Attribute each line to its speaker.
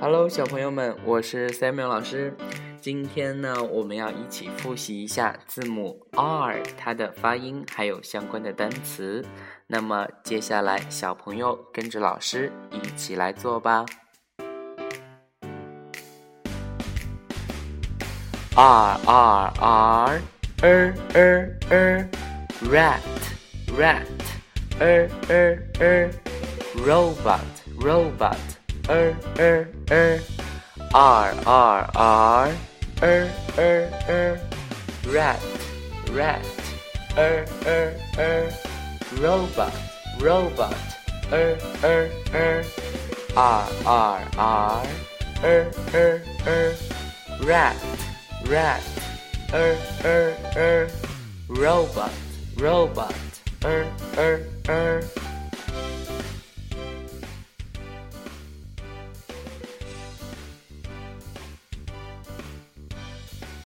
Speaker 1: Hello，小朋友们，我是 Samuel 老师。今天呢，我们要一起复习一下字母 R 它的发音，还有相关的单词。那么接下来，小朋友跟着老师一起来做吧。R R R R R R Rat Rat R R R Robot Robot er er er. R r r er er er. Rat rat. Er er er. Robot robot. Er er er. R r r. Er er er. Rat rat. Er er er. Robot robot. Er er